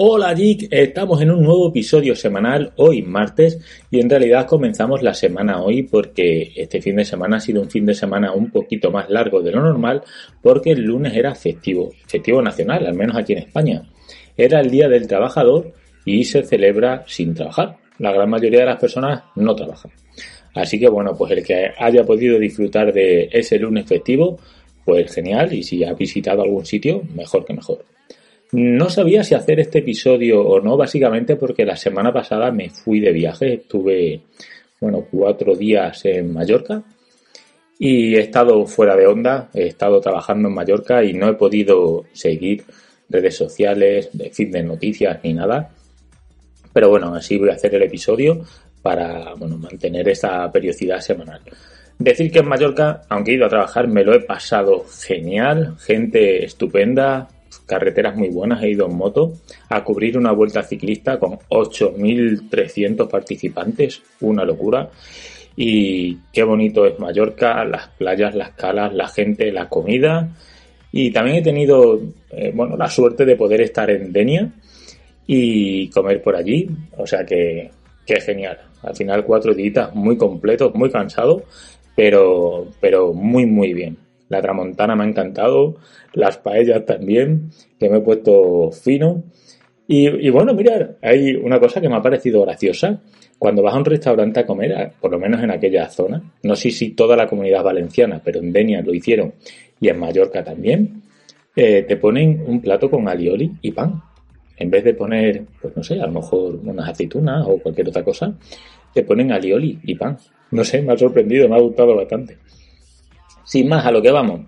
Hola Geek, estamos en un nuevo episodio semanal hoy martes y en realidad comenzamos la semana hoy porque este fin de semana ha sido un fin de semana un poquito más largo de lo normal porque el lunes era festivo, festivo nacional, al menos aquí en España. Era el Día del Trabajador y se celebra sin trabajar. La gran mayoría de las personas no trabajan. Así que bueno, pues el que haya podido disfrutar de ese lunes festivo, pues genial y si ha visitado algún sitio, mejor que mejor. No sabía si hacer este episodio o no, básicamente porque la semana pasada me fui de viaje, estuve, bueno, cuatro días en Mallorca y he estado fuera de onda, he estado trabajando en Mallorca y no he podido seguir redes sociales, de de noticias ni nada. Pero bueno, así voy a hacer el episodio para bueno, mantener esta periodicidad semanal. Decir que en Mallorca, aunque he ido a trabajar, me lo he pasado genial, gente estupenda, carreteras muy buenas, he ido en moto a cubrir una vuelta ciclista con 8.300 participantes, una locura. Y qué bonito es Mallorca, las playas, las calas, la gente, la comida. Y también he tenido, eh, bueno, la suerte de poder estar en Denia y comer por allí. O sea que, qué genial. Al final cuatro días muy completos, muy cansado, pero, pero muy, muy bien. La tramontana me ha encantado, las paellas también, que me he puesto fino. Y, bueno, mirar, hay una cosa que me ha parecido graciosa. Cuando vas a un restaurante a comer, por lo menos en aquella zona, no sé si toda la comunidad valenciana, pero en Denia lo hicieron y en Mallorca también, eh, te ponen un plato con alioli y pan. En vez de poner, pues no sé, a lo mejor unas aceitunas o cualquier otra cosa, te ponen alioli y pan. No sé, me ha sorprendido, me ha gustado bastante. Sin más, a lo que vamos.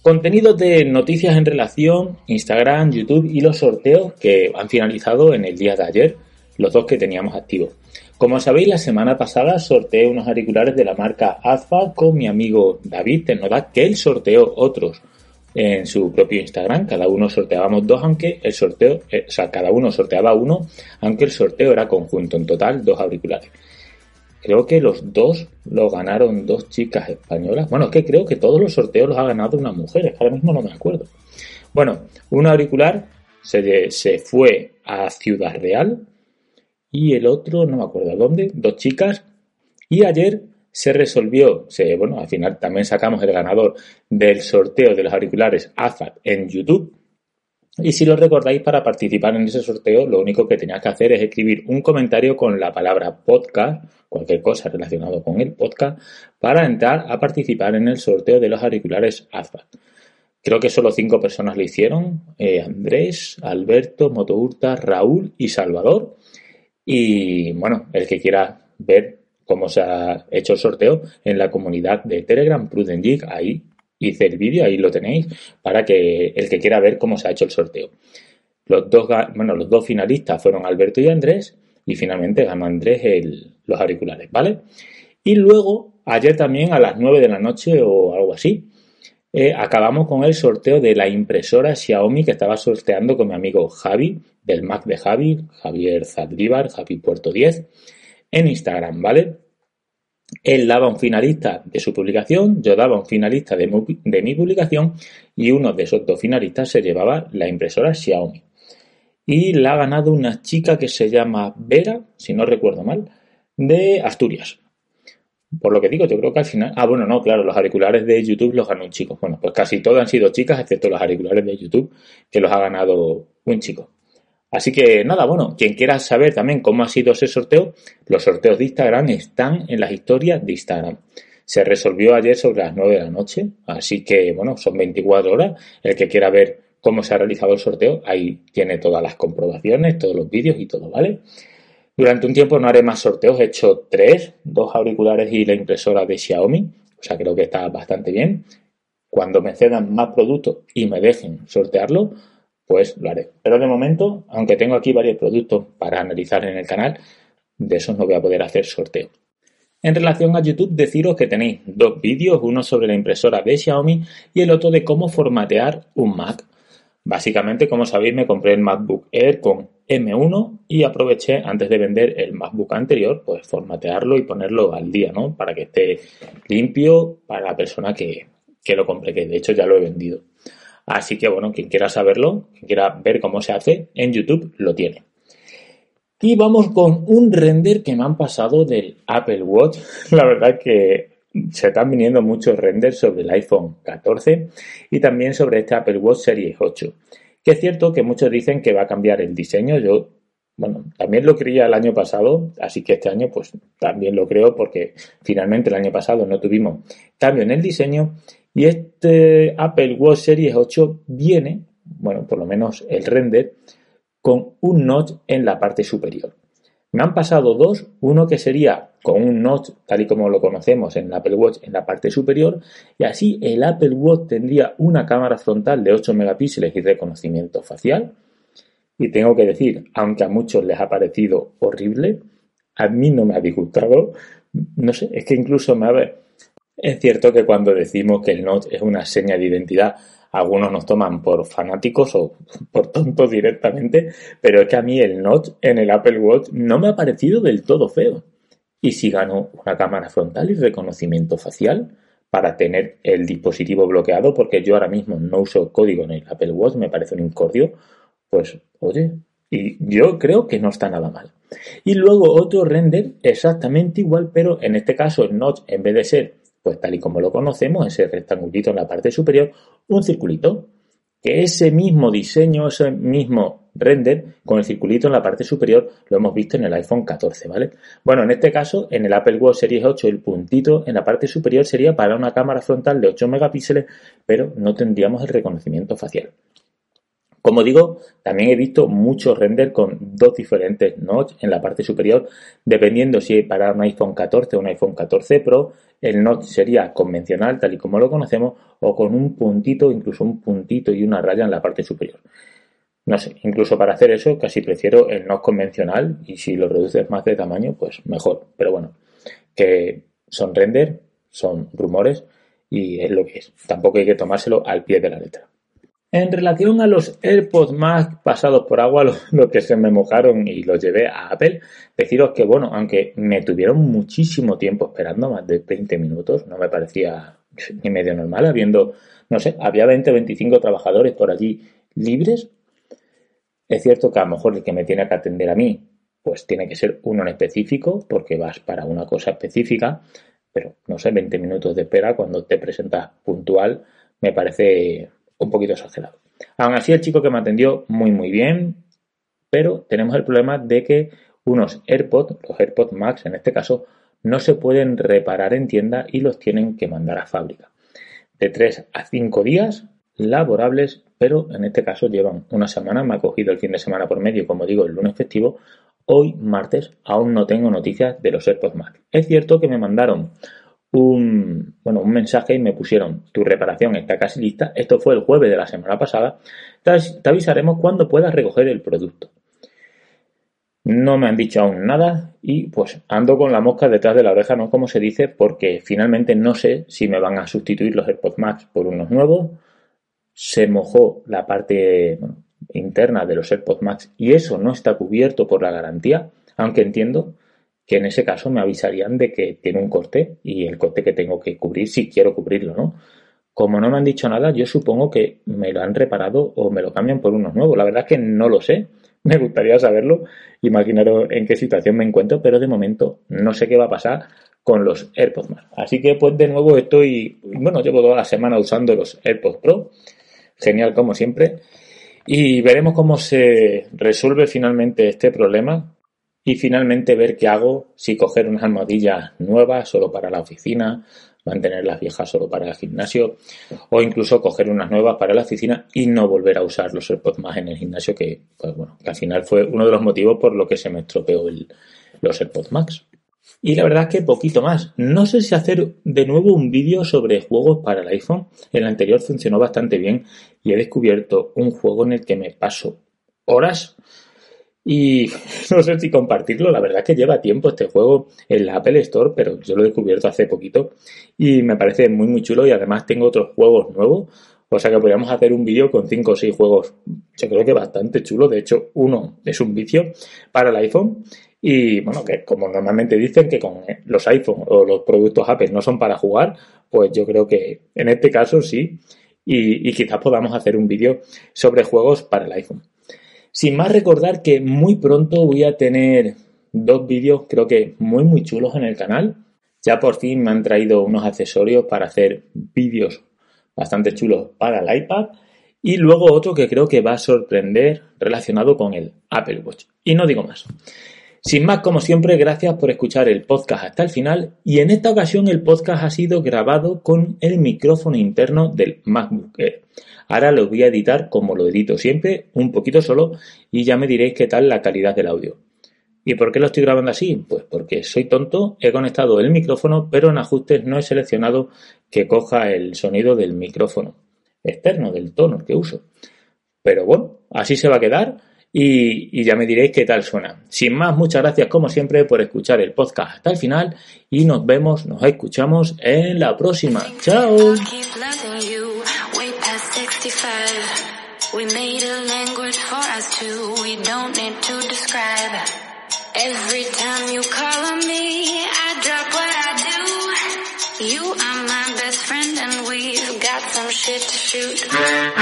Contenidos de noticias en relación, Instagram, YouTube y los sorteos que han finalizado en el día de ayer, los dos que teníamos activos. Como sabéis, la semana pasada sorteé unos auriculares de la marca AZFA con mi amigo David Tecnodac, que él sorteó otros en su propio Instagram. Cada uno sorteábamos dos, aunque el sorteo, eh, o sea, cada uno sorteaba uno, aunque el sorteo era conjunto. En total, dos auriculares. Creo que los dos lo ganaron dos chicas españolas. Bueno, es que creo que todos los sorteos los ha ganado una mujer, es que ahora mismo no me acuerdo. Bueno, un auricular se, se fue a Ciudad Real y el otro, no me acuerdo dónde, dos chicas. Y ayer se resolvió, se, bueno, al final también sacamos el ganador del sorteo de los auriculares AFAT en YouTube y si lo recordáis, para participar en ese sorteo, lo único que tenías que hacer es escribir un comentario con la palabra podcast, cualquier cosa relacionado con el podcast, para entrar a participar en el sorteo de los auriculares AZBAT. Creo que solo cinco personas lo hicieron, eh, Andrés, Alberto, Motourta, Raúl y Salvador. Y bueno, el que quiera ver cómo se ha hecho el sorteo en la comunidad de Telegram Prudent ahí hice el vídeo, ahí lo tenéis, para que el que quiera ver cómo se ha hecho el sorteo. Los dos, bueno, los dos finalistas fueron Alberto y Andrés, y finalmente ganó Andrés los auriculares, ¿vale? Y luego, ayer también a las 9 de la noche o algo así, eh, acabamos con el sorteo de la impresora Xiaomi que estaba sorteando con mi amigo Javi, del Mac de Javi, Javier Zadribar, Javi Puerto 10, en Instagram, ¿vale? Él daba un finalista de su publicación, yo daba un finalista de, mi publicación y uno de esos dos finalistas se llevaba la impresora Xiaomi. Y la ha ganado una chica que se llama Vera, si no recuerdo mal, de Asturias. por lo que digo, yo creo que al final. Ah, bueno, no, claro, los auriculares de YouTube los ganó un chico. Bueno, pues casi todos han sido chicas, excepto los auriculares de YouTube, que los ha ganado un chico. Así que nada, bueno, quien quiera saber también cómo ha sido ese sorteo, los sorteos de Instagram están en las historias de Instagram. Se resolvió ayer sobre las 9 de la noche, así que bueno, son 24 horas. El que quiera ver cómo se ha realizado el sorteo, ahí tiene todas las comprobaciones, todos los vídeos y todo, ¿vale? Durante un tiempo no haré más sorteos, he hecho tres, dos auriculares y la impresora de Xiaomi, o sea, creo que está bastante bien. Cuando me cedan más productos y me dejen sortearlo, pues lo haré. Pero de momento, aunque tengo aquí varios productos para analizar en el canal, de esos no voy a poder hacer sorteo. En relación a YouTube, deciros que tenéis dos vídeos, uno sobre la impresora de Xiaomi y el otro de cómo formatear un Mac. Básicamente, como sabéis, me compré el MacBook Air con M1 y aproveché antes de vender el MacBook anterior, pues formatearlo y ponerlo al día, ¿no? Para que esté limpio para la persona que, que lo compre, que de hecho ya lo he vendido. Así que bueno, quien quiera saberlo, quien quiera ver cómo se hace, en YouTube lo tiene. Y vamos con un render que me han pasado del Apple Watch. La verdad que se están viniendo muchos renders sobre el iPhone 14 y también sobre este Apple Watch Series 8. Que es cierto que muchos dicen que va a cambiar el diseño. Yo, bueno, también lo creía el año pasado, así que este año pues también lo creo porque finalmente el año pasado no tuvimos cambio en el diseño y este Apple Watch Series 8 viene, bueno, por lo menos el render, con un notch en la parte superior. Me han pasado dos, uno que sería con un notch tal y como lo conocemos en el Apple Watch en la parte superior y así el Apple Watch tendría una cámara frontal de 8 megapíxeles y reconocimiento facial. Y tengo que decir, aunque a muchos les ha parecido horrible, a mí no me ha disgustado. No sé, es que incluso me ha... Es cierto que cuando decimos que el notch es una seña de identidad, algunos nos toman por fanáticos o por tontos directamente, pero es que a mí el notch en el Apple Watch no me ha parecido del todo feo. Y si gano una cámara frontal y reconocimiento facial para tener el dispositivo bloqueado, porque yo ahora mismo no uso código en el Apple Watch, me parece un incordio, pues oye, y yo creo que no está nada mal. Y luego otro render exactamente igual, pero en este caso el notch en vez de ser pues tal y como lo conocemos, ese rectangulito en la parte superior, un circulito, que ese mismo diseño, ese mismo render con el circulito en la parte superior lo hemos visto en el iPhone 14, ¿vale? Bueno, en este caso, en el Apple Watch Series 8, el puntito en la parte superior sería para una cámara frontal de 8 megapíxeles, pero no tendríamos el reconocimiento facial. Como digo, también he visto muchos render con dos diferentes notch en la parte superior, dependiendo si para un iPhone 14 o un iPhone 14 Pro, el notch sería convencional, tal y como lo conocemos, o con un puntito, incluso un puntito y una raya en la parte superior. No sé, incluso para hacer eso casi prefiero el notch convencional y si lo reduces más de tamaño, pues mejor. Pero bueno, que son render, son rumores y es lo que es. Tampoco hay que tomárselo al pie de la letra. En relación a los AirPods Max pasados por agua, los, que se me mojaron y los llevé a Apple, deciros que, bueno, aunque me tuvieron muchísimo tiempo esperando, más de 20 minutos, no me parecía ni medio normal, habiendo, no sé, había 20 o 25 trabajadores por allí libres. Es cierto que a lo mejor el que me tiene que atender a mí, pues tiene que ser uno en específico, porque vas para una cosa específica, pero no sé, 20 minutos de espera cuando te presentas puntual, me parece un poquito exagerado. Aún así, el chico que me atendió muy, muy bien, pero tenemos el problema de que unos AirPods, los AirPods Max en este caso, no se pueden reparar en tienda y los tienen que mandar a fábrica. De 3 a 5 días laborables, pero en este caso llevan una semana, me ha cogido el fin de semana por medio, como digo, el lunes festivo. Hoy, martes, aún no tengo noticias de los AirPods Max. Es cierto que me mandaron un, bueno, un mensaje y me pusieron tu reparación está casi lista. Esto fue el jueves de la semana pasada. Te avisaremos cuando puedas recoger el producto. No me han dicho aún nada y pues ando con la mosca detrás de la oreja, ¿no? Como se dice, porque finalmente no sé si me van a sustituir los AirPods Max por unos nuevos. Se mojó la parte interna de los AirPods Max y eso no está cubierto por la garantía, aunque entiendo que en ese caso me avisarían de que tiene un corte y el corte que tengo que cubrir si quiero cubrirlo, ¿no? Como no me han dicho nada, yo supongo que me lo han reparado o me lo cambian por unos nuevos. La verdad es que no lo sé. Me gustaría saberlo, imaginaros en qué situación me encuentro, pero de momento no sé qué va a pasar con los AirPods Max. Así que pues de nuevo estoy, bueno, llevo toda la semana usando los AirPods Pro, genial como siempre, y veremos cómo se resuelve finalmente este problema y finalmente ver qué hago, si coger unas almohadillas nuevas solo para la oficina, mantener las viejas solo para el gimnasio o incluso coger unas nuevas para la oficina y no volver a usar los AirPods más en el gimnasio que, pues que al final fue uno de los motivos por lo que se me estropeó el, los AirPods Max. Y la verdad es que poquito más. No sé si hacer de nuevo un vídeo sobre juegos para el iPhone. El anterior funcionó bastante bien y he descubierto un juego en el que me paso horas y no sé si compartirlo, la verdad es que lleva tiempo este juego en la Apple Store, pero yo lo he descubierto hace poquito y me parece muy muy chulo y además tengo otros juegos nuevos, o sea que podríamos hacer un vídeo con 5 o 6 juegos, yo creo que bastante chulo, de hecho uno es un vicio para el iPhone y bueno, que como normalmente dicen que con los iPhone o los productos Apple no son para jugar, pues yo creo que en este caso sí. Y, quizás podamos hacer un vídeo sobre juegos para el iPhone. Sin más recordar que muy pronto voy a tener dos vídeos creo que muy muy chulos en el canal. Ya por fin me han traído unos accesorios para hacer vídeos bastante chulos para el iPad. Y luego otro que creo que va a sorprender relacionado con el Apple Watch. Y no digo más. Sin más, como siempre, gracias por escuchar el podcast hasta el final. Y en esta ocasión el podcast ha sido grabado con el micrófono interno del MacBook Air. Ahora lo voy a editar como lo edito siempre, un poquito solo, y ya me diréis qué tal la calidad del audio. ¿Y por qué lo estoy grabando así? Pues porque soy tonto, he conectado el micrófono, pero en ajustes no he seleccionado que coja el sonido del micrófono externo, del tono que uso. Pero bueno, así se va a quedar y, y, ya me diréis qué tal suena. Sin más, muchas gracias como siempre por escuchar el podcast hasta el final y nos vemos, nos escuchamos en la próxima. ¡Chao! We made a language for us two, we don't need to describe. Every time you call on me, I drop what I do. You are my best friend and we've got some shit to shoot.